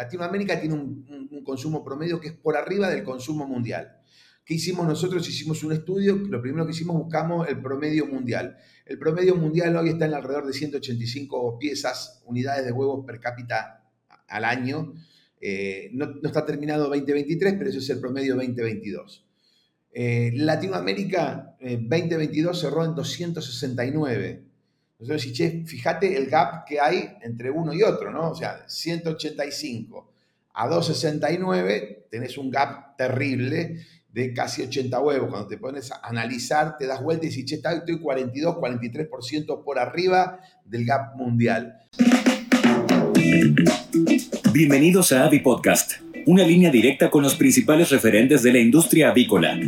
Latinoamérica tiene un, consumo promedio que es por arriba del consumo mundial. ¿Qué hicimos nosotros? Hicimos un estudio, lo primero que hicimos buscamos el promedio mundial. El promedio mundial hoy está en alrededor de 185 piezas, unidades de huevos per cápita al año. Eh, no, está terminado 2023, pero ese es el promedio 2022. Eh, Latinoamérica 2022 eh, cerró en 269. Entonces, che, fíjate el gap que hay entre uno y otro, ¿no? O sea, 185 a 269 tenés un gap terrible de casi 80 huevos. Cuando te pones a analizar, te das vuelta y dices, che, estoy 42, 43% por arriba del gap mundial. Bienvenidos a Avi Podcast, una línea directa con los principales referentes de la industria avícola.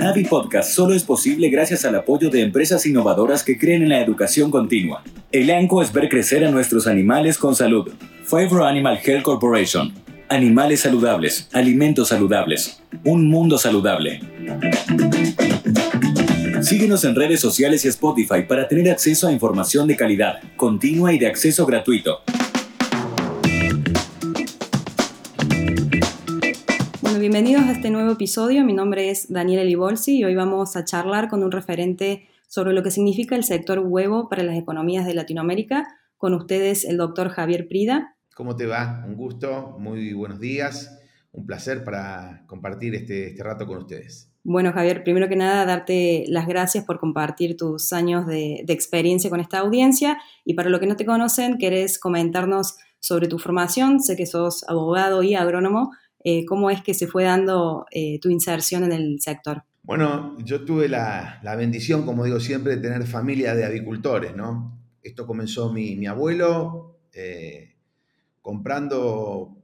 Avi Podcast solo es posible gracias al apoyo de empresas innovadoras que creen en la educación continua. El ANCO es ver crecer a nuestros animales con salud. Favor Animal Health Corporation. Animales saludables, alimentos saludables, un mundo saludable. Síguenos en redes sociales y Spotify para tener acceso a información de calidad, continua y de acceso gratuito. Bienvenidos a este nuevo episodio. Mi nombre es Daniela Libolsi y hoy vamos a charlar con un referente sobre lo que significa el sector huevo para las economías de Latinoamérica. Con ustedes el doctor Javier Prida. ¿Cómo te va? Un gusto, muy buenos días. Un placer para compartir este, este rato con ustedes. Bueno, Javier, primero que nada, darte las gracias por compartir tus años de, de experiencia con esta audiencia. Y para los que no te conocen, ¿querés comentarnos sobre tu formación? Sé que sos abogado y agrónomo, eh, ¿Cómo es que se fue dando eh, tu inserción en el sector? Bueno, yo tuve la, bendición, como digo siempre, de tener familia de avicultores, ¿no? Esto comenzó mi, abuelo eh, comprando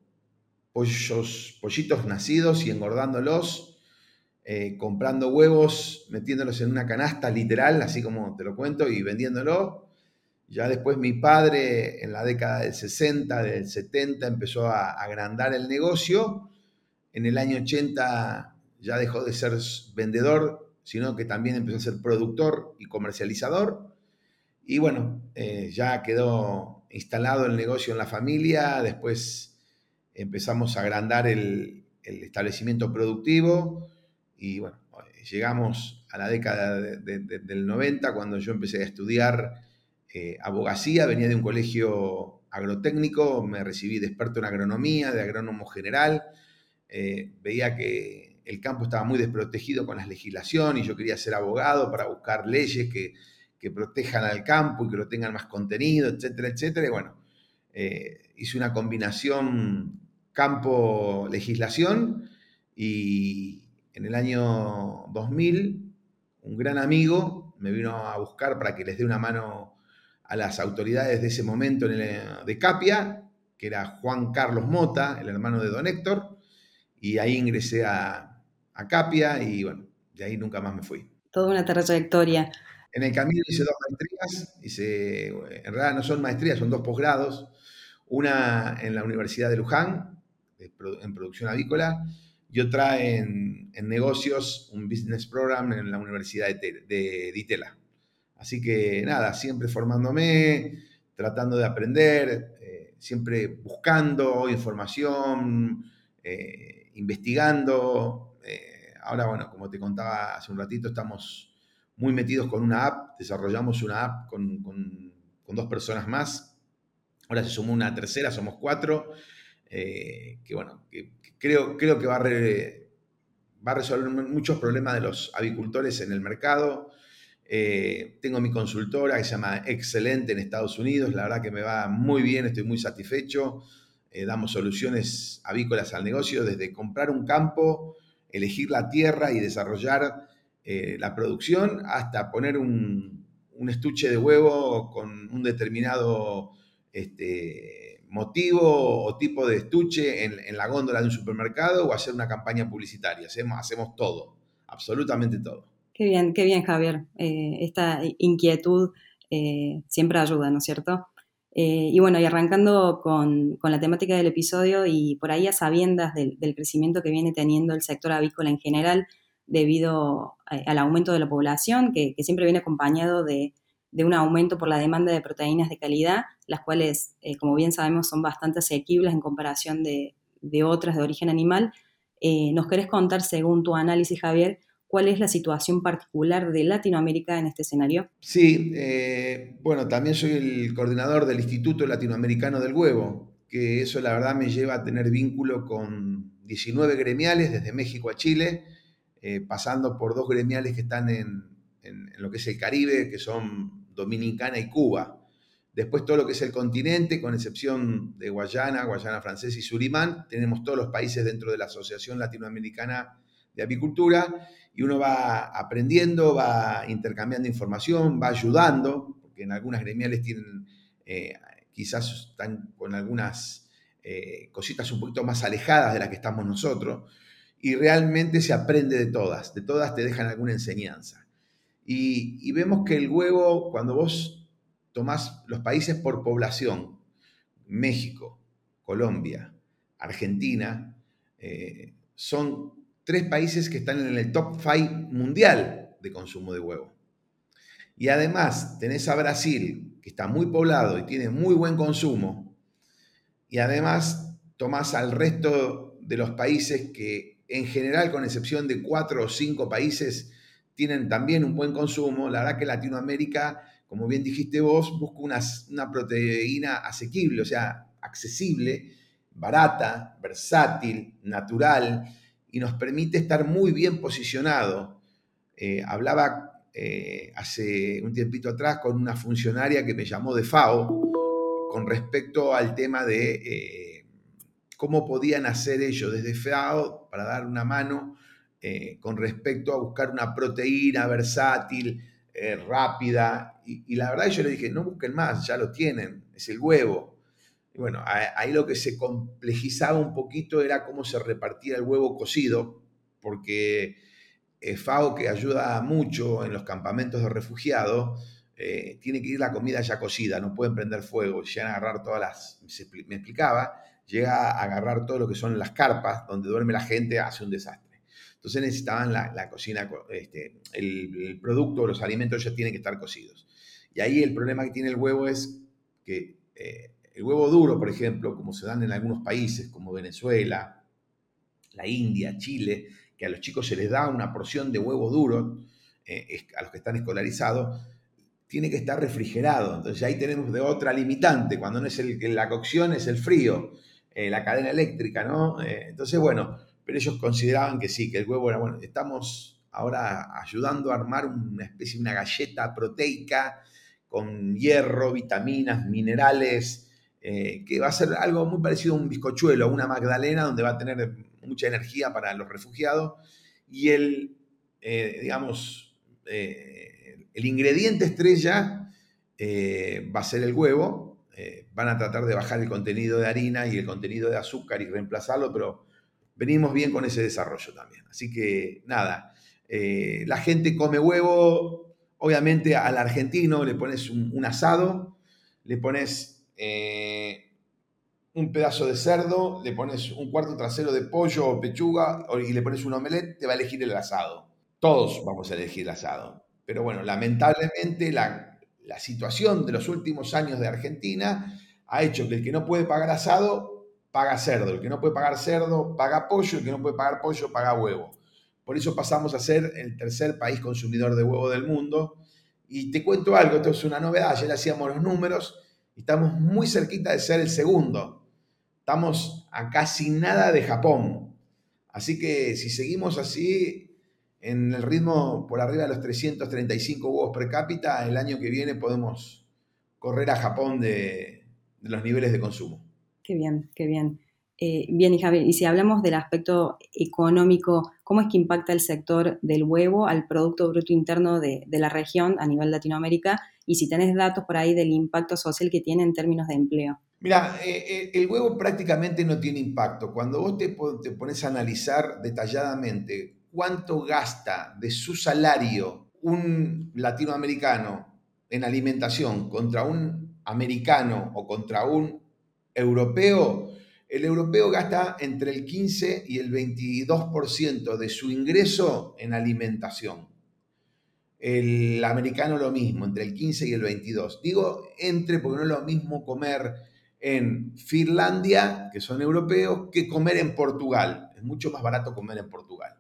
pollos, pollitos nacidos y engordándolos, comprando huevos, metiéndolos en una canasta literal, así como te lo cuento, y vendiéndolo. Ya después mi padre, en la década del 60, del 70, empezó a agrandar el negocio. En el año 80 ya dejó de ser vendedor, sino que también empezó a ser productor y comercializador. Y bueno, eh, ya quedó instalado el negocio en la familia. Después empezamos a agrandar el, establecimiento productivo. Y bueno, llegamos a la década del 90, cuando yo empecé a estudiar eh, abogacía, venía de un colegio agrotécnico, me recibí de experto en agronomía, de agrónomo general, eh, veía que el campo estaba muy desprotegido con la legislación y yo quería ser abogado para buscar leyes que, protejan al campo y que lo tengan más contenido, etcétera, etcétera. Y bueno, eh, hice una combinación campo-legislación y en el año 2000 un gran amigo me vino a buscar para que les dé una mano a las autoridades de ese momento de Capia, que era Juan Carlos Mota, el hermano de Don Héctor, y ahí ingresé a, Capia y bueno, de ahí nunca más me fui. Toda una trayectoria. En el camino hice dos maestrías, hice, en realidad no son maestrías, son dos posgrados, una en la Universidad de Luján, en producción avícola, y otra en, negocios, un business program en la Universidad de, de Ditela. Así que nada, siempre formándome, tratando de aprender, eh, siempre buscando información, eh, investigando. Eh, ahora, bueno, como te contaba hace un ratito, estamos muy metidos con una app, desarrollamos una app con, dos personas más. Ahora se sumó una tercera, somos cuatro, que bueno, creo, creo que va a, va a resolver muchos problemas de los avicultores en el mercado. Eh, tengo mi consultora que se llama Excelente en Estados Unidos. La verdad que me va muy bien, estoy muy satisfecho. Eh, damos soluciones avícolas al negocio, desde comprar un campo, elegir la tierra y desarrollar eh, la producción, hasta poner un, estuche de huevo con un determinado este, motivo o tipo de estuche en, la góndola de un supermercado o hacer una campaña publicitaria. Hacemos, hacemos todo, absolutamente todo. Qué bien, qué bien, Javier. Eh, esta inquietud eh, siempre ayuda, ¿no es cierto? Eh, y bueno, y arrancando con, la temática del episodio y por ahí a sabiendas del, crecimiento que viene teniendo el sector avícola en general debido al aumento de la población, que, siempre viene acompañado de, de un aumento por la demanda de proteínas de calidad, las cuales, como bien sabemos, son bastante asequibles en comparación de, otras de origen animal. ¿Nos querés contar, según tu análisis, Javier, cuál es la situación particular de Latinoamérica en este escenario? Sí, bueno, también soy el coordinador del Instituto Latinoamericano del Huevo, que eso la verdad me lleva a tener vínculo con 19 gremiales desde México a Chile, eh, pasando por dos gremiales que están en, lo que es el Caribe, que son Dominicana y Cuba. Después todo lo que es el continente, con excepción de Guayana, Guayana Francesa y Surimán, tenemos todos los países dentro de la Asociación Latinoamericana de Apicultura y uno va aprendiendo, va intercambiando información, va ayudando, porque en algunas gremiales tienen eh, quizás están con algunas eh, cositas un poquito más alejadas de las que estamos nosotros, y realmente se aprende de todas, de todas te dejan alguna enseñanza. Y, vemos que el huevo, cuando vos tomás los países por población, México, Colombia, Argentina, eh, son tres países que están en el top 5 mundial de consumo de huevo. Y además tenés a Brasil, que está muy poblado y tiene muy buen consumo, y además tomás al resto de los países que en general, con excepción de cuatro o cinco países, tienen también un buen consumo, la verdad que Latinoamérica, como bien dijiste vos, busca una, una proteína asequible, o sea, accesible, barata, versátil, natural, y nos permite estar muy bien posicionado. Eh, hablaba eh, hace un tiempito atrás con una funcionaria que me llamó de FAO con respecto al tema de eh, cómo podían hacer ellos desde FAO para dar una mano con respecto a buscar una proteína versátil, rápida. Y, la verdad yo le dije, no busquen más, ya lo tienen, es el huevo. Bueno, ahí lo que se complejizaba un poquito era cómo se repartía el huevo cocido, porque eh, FAO, que ayuda mucho en los campamentos de refugiados, eh, tiene que ir la comida ya cocida, no pueden prender fuego, llegan a agarrar todas las, me explicaba, llega a agarrar todo lo que son las carpas donde duerme la gente, hace un desastre. Entonces necesitaban la, cocina, este, el, producto, los alimentos ya tienen que estar cocidos. Y ahí el problema que tiene el huevo es que eh, el huevo duro, por ejemplo, como se dan en algunos países como Venezuela, la India, Chile, que a los chicos se les da una porción de huevo duro, eh, a los que están escolarizados, tiene que estar refrigerado. Entonces ahí tenemos de otra limitante, cuando no es el, la cocción, es el frío, eh, la cadena eléctrica, ¿no? Eh, entonces, bueno, pero ellos consideraban que sí, que el huevo era bueno. Estamos ahora ayudando a armar una especie, una galleta proteica con hierro, vitaminas, minerales, que va a ser algo muy parecido a un bizcochuelo, una magdalena, donde va a tener mucha energía para los refugiados y el, eh, digamos, eh, el ingrediente estrella eh, va a ser el huevo. van a tratar de bajar el contenido de harina y el contenido de azúcar y reemplazarlo, pero venimos bien con ese desarrollo también. Así que nada, la gente come huevo, obviamente al argentino le pones un, asado, le pones un pedazo de cerdo, le pones un cuarto trasero de pollo o pechuga y le pones un omelette, te va a elegir el asado. Todos vamos a elegir el asado. Pero bueno, lamentablemente la, la situación de los últimos años de Argentina ha hecho que el que no puede pagar asado, paga cerdo. El que no puede pagar cerdo, paga pollo. El que no puede pagar pollo, paga huevo. Por eso pasamos a ser el tercer país consumidor de huevo del mundo. Y te cuento algo, esto es una novedad, ayer hacíamos los números estamos muy cerquita de ser el segundo. Estamos a casi nada de Japón. Así que si seguimos así, en el ritmo por arriba de los 335 huevos per cápita, el año que viene podemos correr a Japón de, los niveles de consumo. Qué bien, qué bien. Eh, bien, y Javier, y si hablamos del aspecto económico, ¿cómo es que impacta el sector del huevo al Producto Bruto Interno de, de, la región a nivel Latinoamérica? Y si tenés datos por ahí del impacto social que tiene en términos de empleo. Mira, eh, eh, el huevo prácticamente no tiene impacto. Cuando vos te, pones a analizar detalladamente cuánto gasta de su salario un latinoamericano en alimentación contra un americano o contra un europeo, el europeo gasta entre el 15 y el 22% de su ingreso en alimentación. El americano lo mismo, entre el 15 y el 22. Digo entre porque no es lo mismo comer en Finlandia, que son europeos, que comer en Portugal. Es mucho más barato comer en Portugal.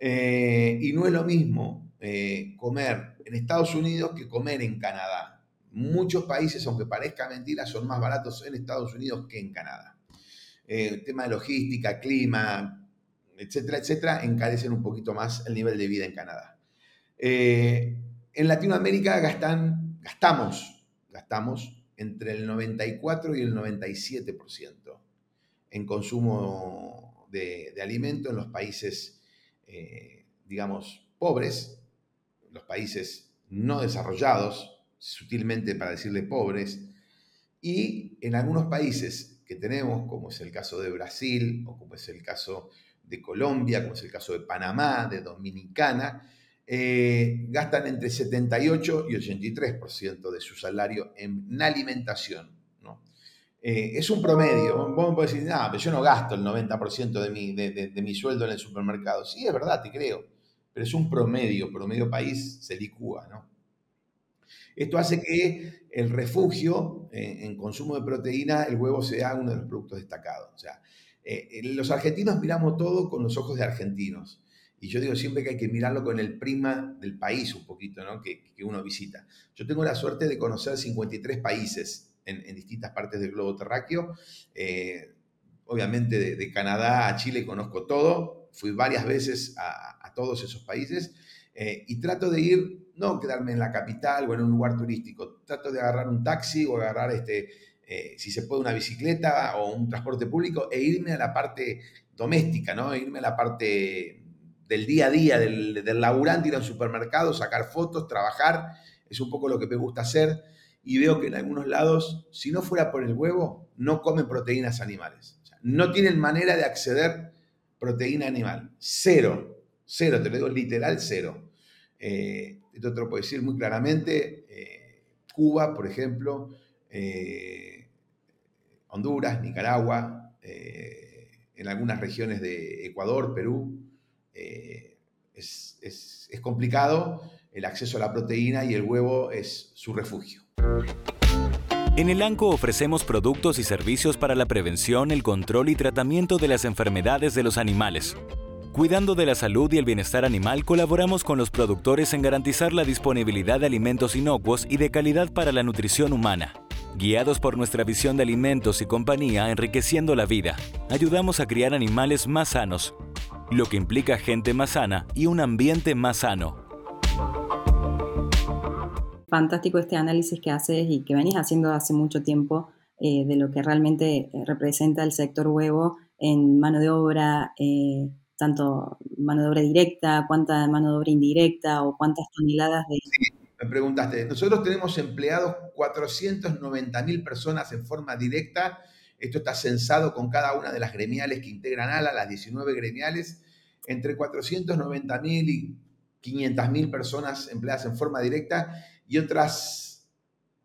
Eh, y no es lo mismo eh, comer en Estados Unidos que comer en Canadá. Muchos países, aunque parezca mentira, son más baratos en Estados Unidos que en Canadá. Eh, tema de logística, clima, etcétera, etcétera, encarecen un poquito más el nivel de vida en Canadá. En Latinoamérica gastamos, gastamos entre el 94 y el 97% en consumo de, de alimento en los países eh, digamos, pobres, los países no desarrollados, sutilmente para decirle pobres, y en algunos países que tenemos, como es el caso de Brasil, o como es el caso de Colombia, como es el caso de Panamá, de Dominicana, eh, gastan entre 78 y 83% de su salario en alimentación. Eh, es un promedio. Vos me podés decir, no, pero yo no gasto el 90% de mi, de, mi sueldo en el supermercado. Sí, es verdad, te creo. Pero es un promedio, promedio país se licúa, ¿no? Esto hace que el refugio eh, en consumo de proteína, el huevo sea uno de los productos destacados. O sea, los argentinos miramos todo con los ojos de argentinos. Y yo digo siempre que hay que mirarlo con el prima del país un poquito, ¿no? Que, que uno visita. Yo tengo la suerte de conocer 53 países en, distintas partes del globo terráqueo. Eh, obviamente de, Canadá a Chile conozco todo, fui varias veces a, todos esos países eh, y trato de ir, no quedarme en la capital o en un lugar turístico, trato de agarrar un taxi o agarrar, este, eh, si se puede, una bicicleta o un transporte público e irme a la parte doméstica, ¿no? Irme a la parte del día a día, del, del laburante, ir a un supermercado, sacar fotos, trabajar, es un poco lo que me gusta hacer y veo que en algunos lados, si no fuera por el huevo, no comen proteínas animales. no tienen manera de acceder proteína animal. Cero. Cero, te lo digo literal, cero. Eh, esto te lo puedo decir muy claramente. Eh, Cuba, por ejemplo, eh, Honduras, Nicaragua, en algunas regiones de Ecuador, Perú, es, es complicado el acceso a la proteína y el huevo es su refugio. En el ANCO ofrecemos productos y servicios para la prevención, el control y tratamiento de las enfermedades de los animales. Cuidando de la salud y el bienestar animal, colaboramos con los productores en garantizar la disponibilidad de alimentos inocuos y de calidad para la nutrición humana. Guiados por nuestra visión de alimentos y compañía enriqueciendo la vida, ayudamos a criar animales más sanos, lo que implica gente más sana y un ambiente más sano. Fantástico este análisis que haces y que venís haciendo hace mucho tiempo eh, de lo que realmente eh, representa el sector huevo en mano de obra, eh, tanto mano de obra directa, cuánta mano de obra indirecta o cuántas toneladas de... Sí, me preguntaste, nosotros tenemos empleados 490 mil personas en forma directa, esto está censado con cada una de las gremiales que integran ALA, las 19 gremiales, entre 490 mil y 500 mil personas empleadas en forma directa y otras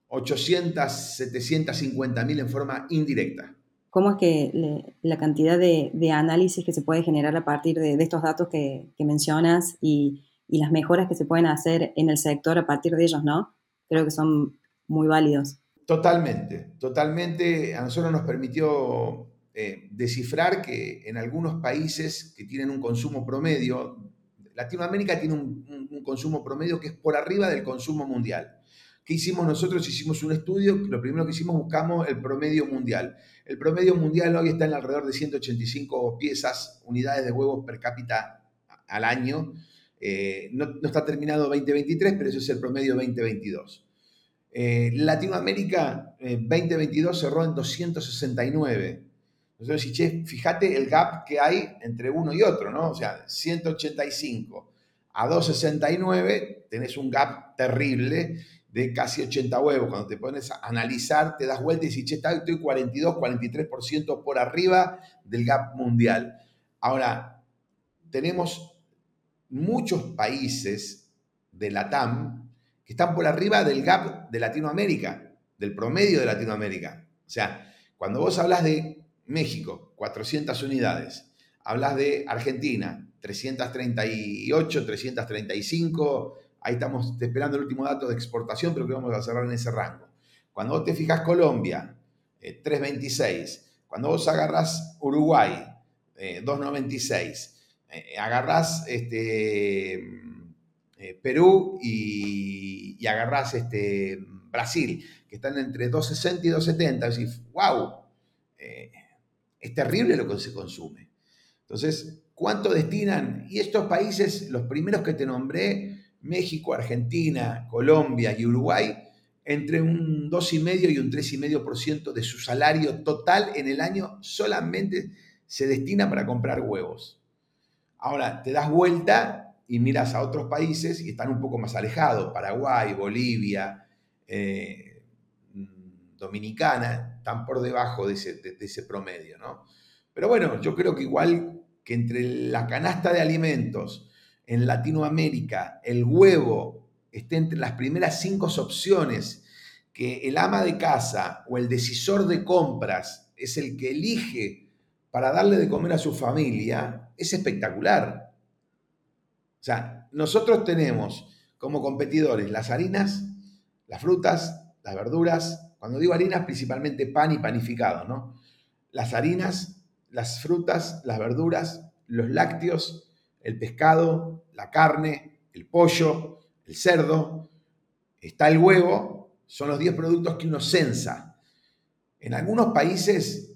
800, 750 mil en forma indirecta. ¿Cómo es que la cantidad de, análisis que se puede generar a partir de, estos datos que, mencionas y, las mejoras que se pueden hacer en el sector a partir de ellos, ¿no? Creo que son muy válidos. Totalmente, totalmente. A nosotros nos permitió eh, descifrar que en algunos países que tienen un consumo promedio Latinoamérica tiene un, consumo promedio que es por arriba del consumo mundial. ¿Qué hicimos nosotros? Hicimos un estudio, lo primero que hicimos buscamos el promedio mundial. El promedio mundial hoy está en alrededor de 185 piezas, unidades de huevos per cápita al año. Eh, no, está terminado 2023, pero ese es el promedio 2022. Eh, Latinoamérica 2022 eh, cerró en 269. Entonces, fíjate el gap que hay entre uno y otro, ¿no? O sea, 185 a 269 tenés un gap terrible de casi 80 huevos. Cuando te pones a analizar, te das vuelta y dices, che, estoy 42, 43% por arriba del gap mundial. Ahora, tenemos muchos países de la TAM que están por arriba del gap de Latinoamérica, del promedio de Latinoamérica. O sea, cuando vos hablas de México, 400 unidades. Hablas de Argentina, 338, 335. ahí estamos esperando el último dato de exportación, pero que vamos a cerrar en ese rango. Cuando vos te fijas Colombia, 3.26. Eh, Cuando vos agarrás Uruguay, 2.96. Eh, agarrás este, Perú y, y, este, Brasil, que están entre 2.60 y 2.70. Es decir, wow, es terrible lo que se consume. Entonces, ¿cuánto destinan? Y estos países, los primeros que te nombré, México, Argentina, Colombia y Uruguay, entre un 2,5 y un 3,5% de su salario total en el año solamente se destina para comprar huevos. Ahora, te das vuelta y miras a otros países y están un poco más alejados, Paraguay, Bolivia, eh, Dominicana, están por debajo de ese, promedio, ¿no? Pero bueno, yo creo que igual que entre la canasta de alimentos en Latinoamérica, el huevo esté entre las primeras cinco opciones que el ama de casa o el decisor de compras es el que elige para darle de comer a su familia, es espectacular. O sea, nosotros tenemos como competidores las harinas, las frutas, las verduras, cuando digo harinas, principalmente pan y panificado, ¿no? Las harinas, las frutas, las verduras, los lácteos, el pescado, la carne, el pollo, el cerdo, está el huevo, son los 10 productos que uno censa. En algunos países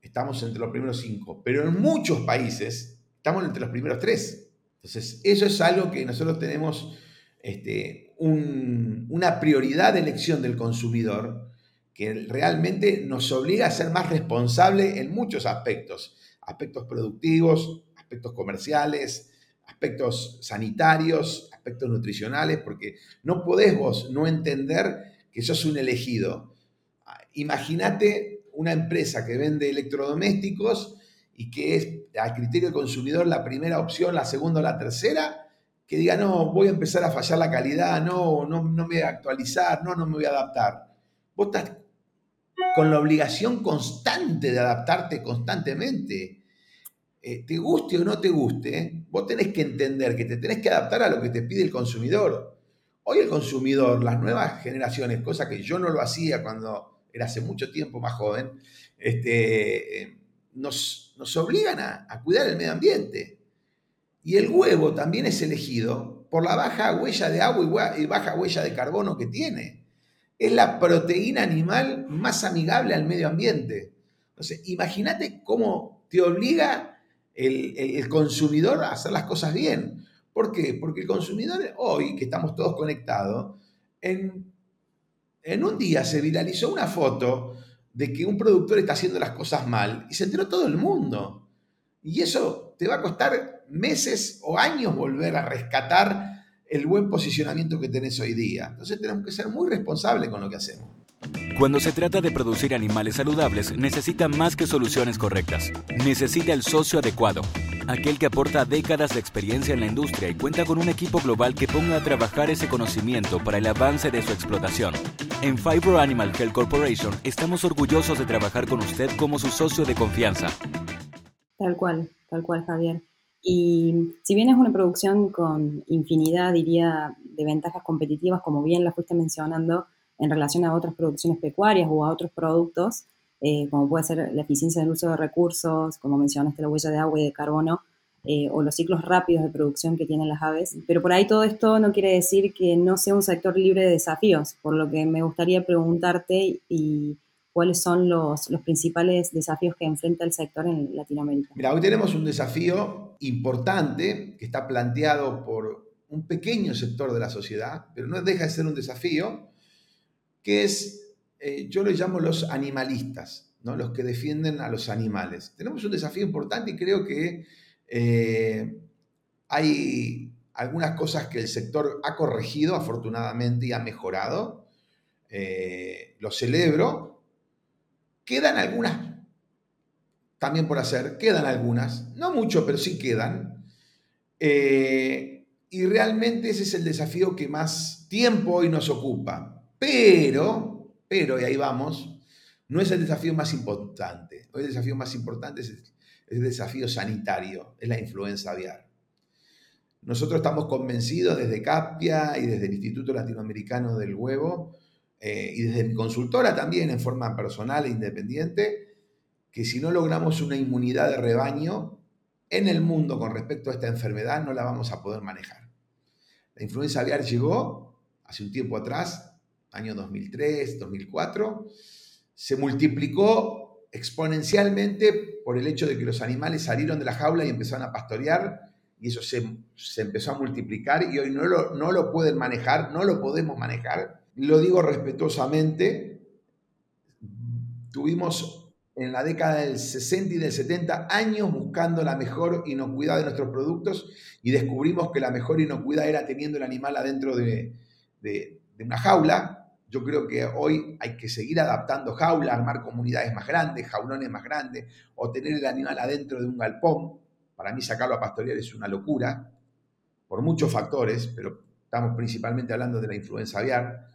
estamos entre los primeros 5, pero en muchos países estamos entre los primeros 3. Entonces, eso es algo que nosotros tenemos este, una prioridad de elección del consumidor que realmente nos obliga a ser más responsables en muchos aspectos, aspectos productivos, aspectos comerciales, aspectos sanitarios, aspectos nutricionales, porque no podés vos no entender que sos un elegido. Imagínate una empresa que vende electrodomésticos y que es a criterio del consumidor la primera opción, la segunda o la tercera, que diga, no, voy a empezar a fallar la calidad, no, no, no me voy a actualizar, no, no me voy a adaptar. Vos estás con la obligación constante de adaptarte constantemente. Eh, te guste o no te guste, vos tenés que entender que te tenés que adaptar a lo que te pide el consumidor. Hoy el consumidor, las nuevas generaciones, cosa que yo no lo hacía cuando era hace mucho tiempo más joven, este, eh, nos, obligan a, a cuidar el medio ambiente. Y el huevo también es elegido por la baja huella de agua y baja huella de carbono que tiene es la proteína animal más amigable al medio ambiente. Entonces, imagínate cómo te obliga el, consumidor a hacer las cosas bien. ¿Por qué? Porque el consumidor hoy, que estamos todos conectados, en, en un día se viralizó una foto de que un productor está haciendo las cosas mal y se enteró todo el mundo. Y eso te va a costar meses o años volver a rescatar el buen posicionamiento que tenés hoy día. Entonces tenemos que ser muy responsables con lo que hacemos. Cuando se trata de producir animales saludables, necesita más que soluciones correctas. Necesita el socio adecuado, aquel que aporta décadas de experiencia en la industria y cuenta con un equipo global que ponga a trabajar ese conocimiento para el avance de su explotación. En Fibro Animal Health Corporation estamos orgullosos de trabajar con usted como su socio de confianza. Tal cual, tal cual, Javier. Y si bien es una producción con infinidad, diría, de ventajas competitivas, como bien la fuiste mencionando, en relación a otras producciones pecuarias o a otros productos, eh, como puede ser la eficiencia del uso de recursos, como mencionaste, la huella de agua y de carbono, eh, o los ciclos rápidos de producción que tienen las aves. Pero por ahí todo esto no quiere decir que no sea un sector libre de desafíos, por lo que me gustaría preguntarte y cuáles son los, principales desafíos que enfrenta el sector en Latinoamérica. Mira, hoy tenemos un desafío importante que está planteado por un pequeño sector de la sociedad, pero no deja de ser un desafío, que es, eh, yo lo llamo los animalistas, ¿no? los que defienden a los animales. Tenemos un desafío importante y creo que eh, hay algunas cosas que el sector ha corregido afortunadamente y ha mejorado. Eh, lo celebro, Quedan algunas también por hacer, quedan algunas, no mucho, pero sí quedan. Eh, y realmente ese es el desafío que más tiempo hoy nos ocupa. Pero, pero, y ahí vamos, no es el desafío más importante. Hoy el desafío más importante es el, desafío sanitario, es la influenza aviar. Nosotros estamos convencidos desde CAPIA y desde el Instituto Latinoamericano del Huevo eh, y desde mi consultora también en forma personal e independiente, que si no logramos una inmunidad de rebaño en el mundo con respecto a esta enfermedad, no la vamos a poder manejar. La influenza aviar llegó hace un tiempo atrás, año 2003, 2004, se multiplicó exponencialmente por el hecho de que los animales salieron de la jaula y empezaron a pastorear y eso se, empezó a multiplicar y hoy no lo, no lo pueden manejar, no lo podemos manejar. Lo digo respetuosamente, tuvimos en la década del 60 y del 70 años buscando la mejor inocuidad de nuestros productos y descubrimos que la mejor inocuidad era teniendo el animal adentro de, de, de una jaula. Yo creo que hoy hay que seguir adaptando jaulas, armar comunidades más grandes, jaulones más grandes, o tener el animal adentro de un galpón para mí sacarlo a pastorear es una locura, por muchos factores, pero estamos principalmente hablando de la influenza aviar.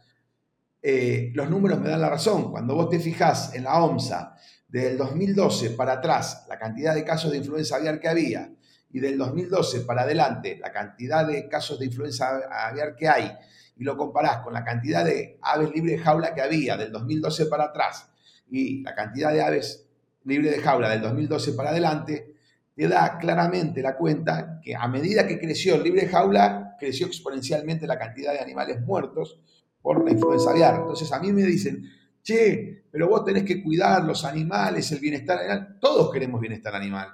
Eh, los números me dan la razón. Cuando vos te fijás en la OMSA, del 2012 para atrás, la cantidad de casos de influenza aviar que había, y del 2012 para adelante, la cantidad de casos de influenza aviar que hay, y lo comparás con la cantidad de aves libres de jaula que había del 2012 para atrás, y la cantidad de aves libres de jaula del 2012 para adelante, te da claramente la cuenta que a medida que creció el libre jaula, creció exponencialmente la cantidad de animales muertos por la influenza aviar. Entonces a mí me dicen, che, pero vos tenés que cuidar los animales, el bienestar animal. Todos queremos bienestar animal.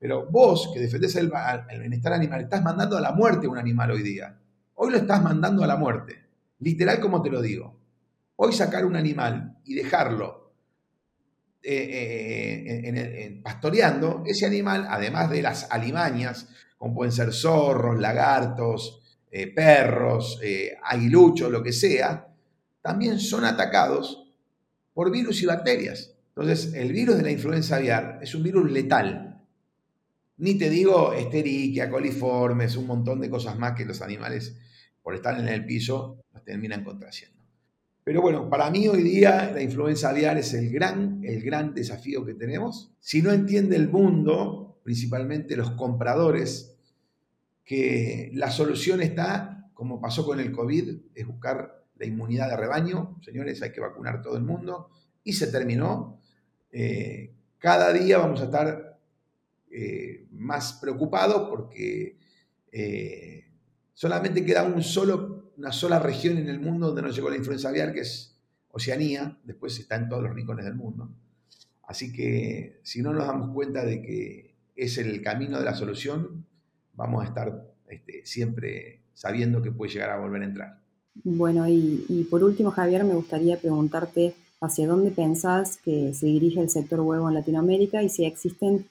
Pero vos, que defendés el, el bienestar animal, estás mandando a la muerte a un animal hoy día. Hoy lo estás mandando a la muerte. Literal como te lo digo. Hoy sacar un animal y dejarlo eh, eh, en, pastoreando, ese animal, además de las alimañas, como pueden ser zorros, lagartos, eh, perros, aguiluchos, lo que sea, también son atacados por virus y bacterias. Entonces, el virus de la influenza aviar es un virus letal. Ni te digo esteriquia, coliformes, un montón de cosas más que los animales, por estar en el piso, nos terminan contrayendo. Pero bueno, para mí hoy día la influencia aviar es el gran, el gran desafío que tenemos. Si no entiende el mundo, principalmente los compradores, que la solución está, como pasó con el COVID, es buscar la inmunidad de rebaño. Señores, hay que vacunar todo el mundo. Y se terminó. Eh, cada día vamos a estar eh, más preocupados porque eh, solamente queda un solo una sola región en el mundo donde no llegó la influenza aviar, que es Oceanía, después está en todos los rincones del mundo. Así que si no nos damos cuenta de que es el camino de la solución, vamos a estar este, siempre sabiendo que puede llegar a volver a entrar. Bueno, y, y, por último, Javier, me gustaría preguntarte hacia dónde pensás que se dirige el sector huevo en Latinoamérica y si existen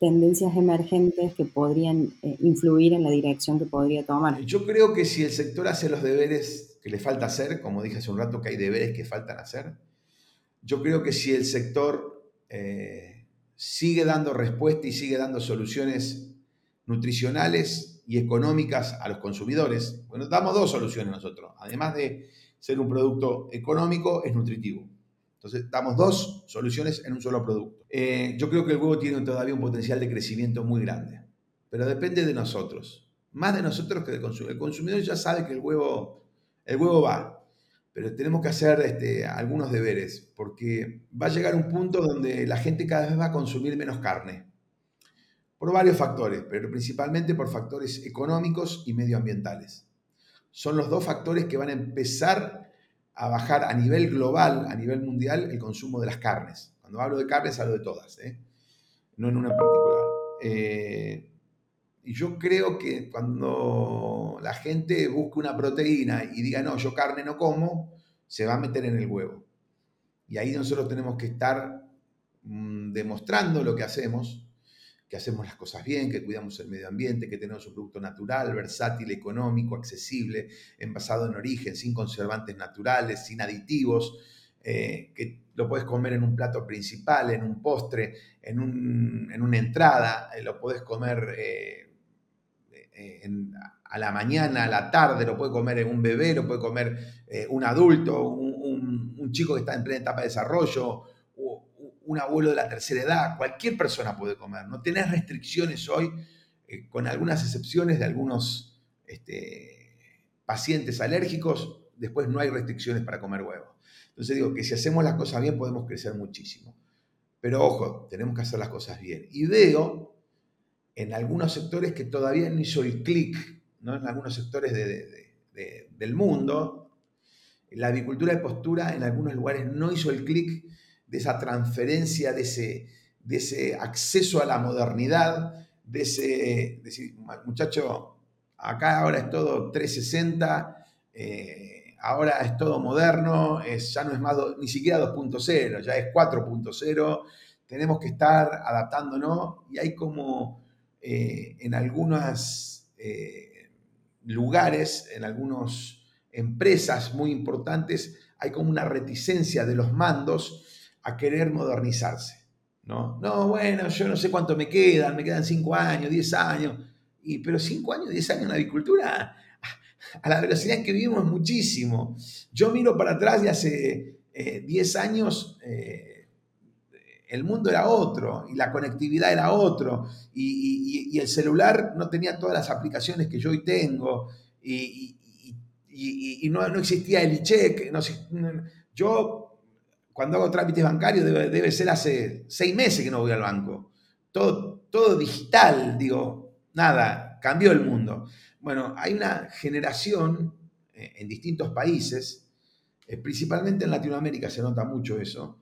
tendencias emergentes que podrían eh, influir en la dirección que podría tomar. Yo creo que si el sector hace los deberes que le falta hacer, como dije hace un rato que hay deberes que faltan hacer, yo creo que si el sector eh, sigue dando respuesta y sigue dando soluciones nutricionales y económicas a los consumidores, bueno, damos dos soluciones nosotros, además de ser un producto económico, es nutritivo. Entonces, damos dos soluciones en un solo producto. Eh, yo creo que el huevo tiene todavía un potencial de crecimiento muy grande, pero depende de nosotros. Más de nosotros que del consumidor. El consumidor ya sabe que el huevo, el huevo va, pero tenemos que hacer este, algunos deberes, porque va a llegar un punto donde la gente cada vez va a consumir menos carne, por varios factores, pero principalmente por factores económicos y medioambientales. Son los dos factores que van a empezar a bajar a nivel global, a nivel mundial, el consumo de las carnes. Cuando hablo de carnes, hablo de todas, ¿eh? no en una particular. Eh, y yo creo que cuando la gente busque una proteína y diga, no, yo carne no como, se va a meter en el huevo. Y ahí nosotros tenemos que estar mm, demostrando lo que hacemos, que hacemos las cosas bien, que cuidamos el medio ambiente, que tenemos un producto natural, versátil, económico, accesible, envasado en origen, sin conservantes naturales, sin aditivos, eh, que lo puedes comer en un plato principal, en un postre, en, una entrada, eh, lo puedes comer eh, a la mañana, a la tarde, lo puede comer un bebé, lo puede comer un adulto, un, un chico que está en plena etapa de desarrollo, un abuelo de la tercera edad, cualquier persona puede comer, no tenés restricciones hoy con algunas excepciones de algunos este, pacientes alérgicos, después no hay restricciones para comer huevo. Entonces digo que si hacemos las cosas bien podemos crecer muchísimo. Pero ojo, tenemos que hacer las cosas bien. Y veo en algunos sectores que todavía no hizo el clic, ¿no? en algunos sectores del mundo, la agricultura de postura en algunos lugares no hizo el clic de esa transferencia, de ese, de ese acceso a la modernidad, de ese decir, muchacho, acá ahora es todo 360, eh, ahora es todo moderno, ya no es más ni siquiera 2.0, ya es 4.0, tenemos que estar adaptándonos y hay como eh, en algunos eh, lugares, en algunas empresas muy importantes, hay como una reticencia de los mandos a querer modernizarse. ¿no? No, bueno, yo no sé cuánto me quedan, me quedan 5 años, 10 años. Y, pero 5 años, 10 años en la agricultura, a la velocidad en que vivimos muchísimo. Yo miro para atrás y hace 10 eh, años eh, el mundo era otro y la conectividad era otro y, el celular no tenía todas las aplicaciones que yo hoy tengo y, no, existía el e-check. yo cuando hago trámites bancarios debe, ser hace seis meses que no voy al banco. Todo, todo digital, digo, nada, cambió el mundo. Bueno, hay una generación eh, en distintos países, eh, principalmente en Latinoamérica se nota mucho eso,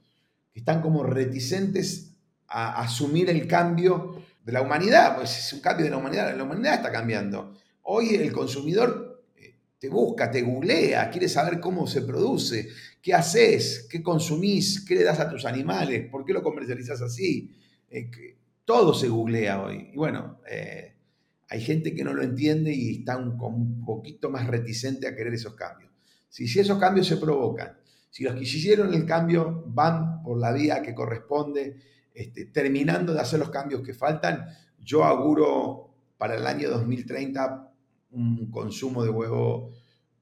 que están como reticentes a asumir el cambio de la humanidad, pues es un cambio de la humanidad, la humanidad está cambiando. Hoy el consumidor te busca, te googlea, quiere saber cómo se produce, qué haces, qué consumís, qué le das a tus animales, por qué lo comercializas así. Eh, todo se googlea hoy. Y bueno, eh, hay gente que no lo entiende y está un, un poquito más reticente a querer esos cambios. Si, esos cambios se provocan, si los que hicieron el cambio van por la vía que corresponde, este, terminando de hacer los cambios que faltan, yo auguro para el año 2030 un consumo de huevo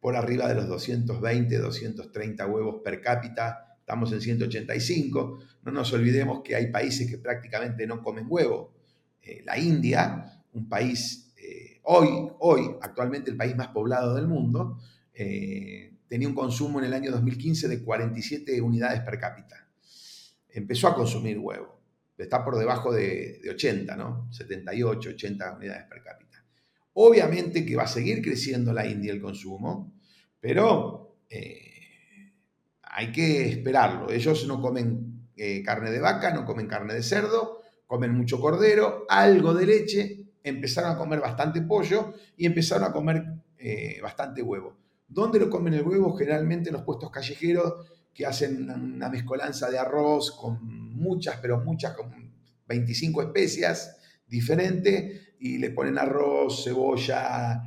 por arriba de los 220, 230 huevos per cápita, estamos en 185. No nos olvidemos que hay países que prácticamente no comen huevo. Eh, la India, un país eh, hoy, hoy, actualmente el país más poblado del mundo, eh, tenía un consumo en el año 2015 de 47 unidades per cápita. Empezó a consumir huevo. Está por debajo de, de 80, ¿no? 78, 80 unidades per cápita. Obviamente que va a seguir creciendo la India el consumo, pero eh, hay que esperarlo. Ellos no comen carne de vaca, no comen carne de cerdo, comen mucho cordero, algo de leche, empezaron a comer bastante pollo y empezaron a comer eh, bastante huevo. ¿Dónde lo comen el huevo? Generalmente en los puestos callejeros que hacen una mezcolanza de arroz con muchas, pero muchas, con 25 especias diferentes y le ponen arroz, cebolla,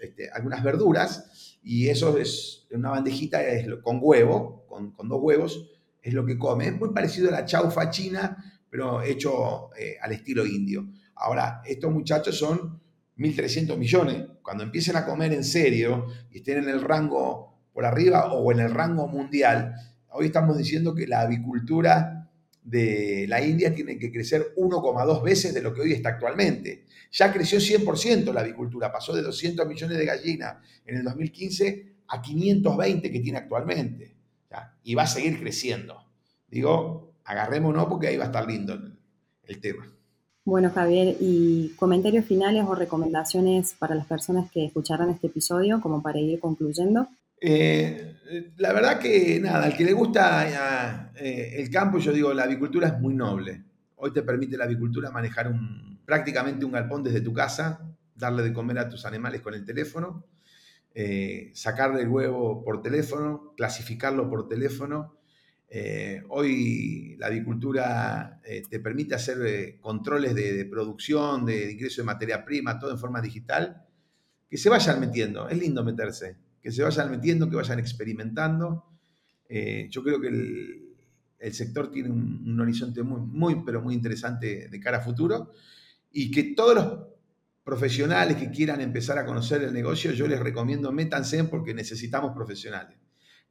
este, algunas verduras, y eso es una bandejita es con huevo, con, dos huevos, es lo que come. Es muy parecido a la chaufa china, pero hecho eh, al estilo indio. Ahora, estos muchachos son 1.300 millones. Cuando empiecen a comer en serio y estén en el rango por arriba o en el rango mundial, hoy estamos diciendo que la avicultura de la India tiene que crecer 1,2 veces de lo que hoy está actualmente. Ya creció 100% la avicultura, pasó de 200 millones de gallinas en el 2015 a 520 que tiene actualmente. Y va a seguir creciendo. Digo, agarrémonos porque ahí va a estar lindo el, tema. Bueno, Javier, ¿y comentarios finales o recomendaciones para las personas que escucharon este episodio, como para ir concluyendo? Eh, la verdad que nada, al que le gusta eh, el campo, yo digo, la avicultura es muy noble. Hoy te permite la avicultura manejar un, prácticamente un galpón desde tu casa, darle de comer a tus animales con el teléfono, eh, sacarle el huevo por teléfono, clasificarlo por teléfono. Hoy la avicultura te permite hacer controles de, de producción, de ingreso de materia prima, todo en forma digital. Que se vayan metiendo, es lindo meterse que se vayan metiendo, que vayan experimentando. Eh, yo creo que el, sector tiene un, horizonte muy, muy, pero muy interesante de cara a futuro y que todos los profesionales que quieran empezar a conocer el negocio, yo les recomiendo métanse porque necesitamos profesionales.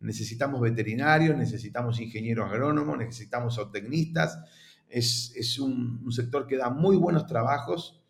Necesitamos veterinarios, necesitamos ingenieros agrónomos, necesitamos zootecnistas. Es, es un, sector que da muy buenos trabajos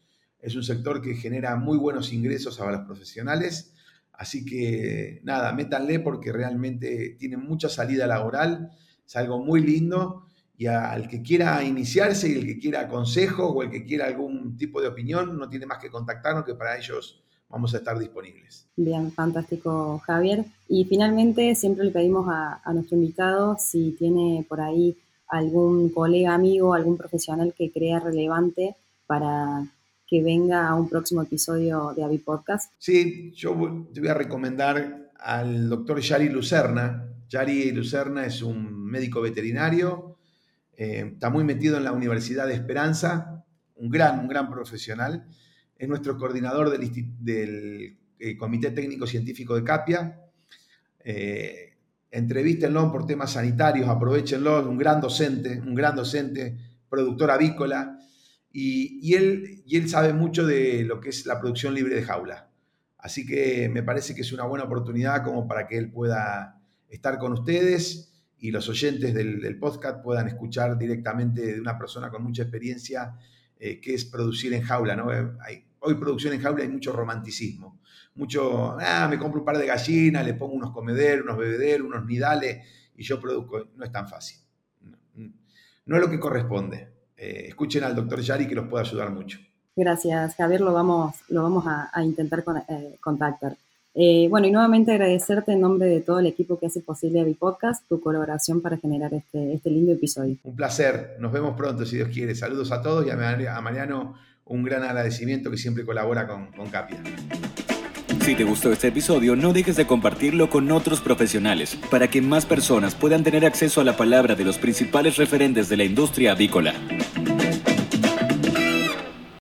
es un sector que genera muy buenos ingresos a los profesionales. Así que nada, métanle porque realmente tiene mucha salida laboral, es algo muy lindo y al que quiera iniciarse y el que quiera consejos o el que quiera algún tipo de opinión, no tiene más que contactarnos que para ellos vamos a estar disponibles. Bien, fantástico Javier. Y finalmente siempre le pedimos a, a nuestro invitado si tiene por ahí algún colega, amigo, algún profesional que crea relevante para que venga a un próximo episodio de Avi Podcast. Sí, yo te voy a recomendar al doctor Yari Lucerna. Yari Lucerna es un médico veterinario, eh, está muy metido en la Universidad de Esperanza, un gran, un gran profesional. Es nuestro coordinador del, eh, Comité Técnico Científico de CAPIA. Eh, entrevístenlo por temas sanitarios, aprovechenlo, un gran docente, un gran docente, productor avícola, y, él, y él sabe mucho de lo que es la producción libre de jaula. Así que me parece que es una buena oportunidad como para que él pueda estar con ustedes y los oyentes del, podcast puedan escuchar directamente de una persona con mucha experiencia eh, que es producir en jaula. ¿no? Hay, hoy producción en jaula hay mucho romanticismo mucho, ah, me compro un par de gallinas, le pongo unos comederos, unos bebederos, unos nidales y yo produzco. No es tan fácil. No, es lo que corresponde. Eh, escuchen al doctor Yari que los puede ayudar mucho. Gracias, Javier, lo vamos, lo vamos a, intentar eh, contactar. Eh, bueno, y nuevamente agradecerte en nombre de todo el equipo que hace posible a Podcast tu colaboración para generar este, este lindo episodio. Un placer, nos vemos pronto si Dios quiere. Saludos a todos y a, Mariano un gran agradecimiento que siempre colabora con, con Capia. Si te gustó este episodio, no dejes de compartirlo con otros profesionales para que más personas puedan tener acceso a la palabra de los principales referentes de la industria avícola.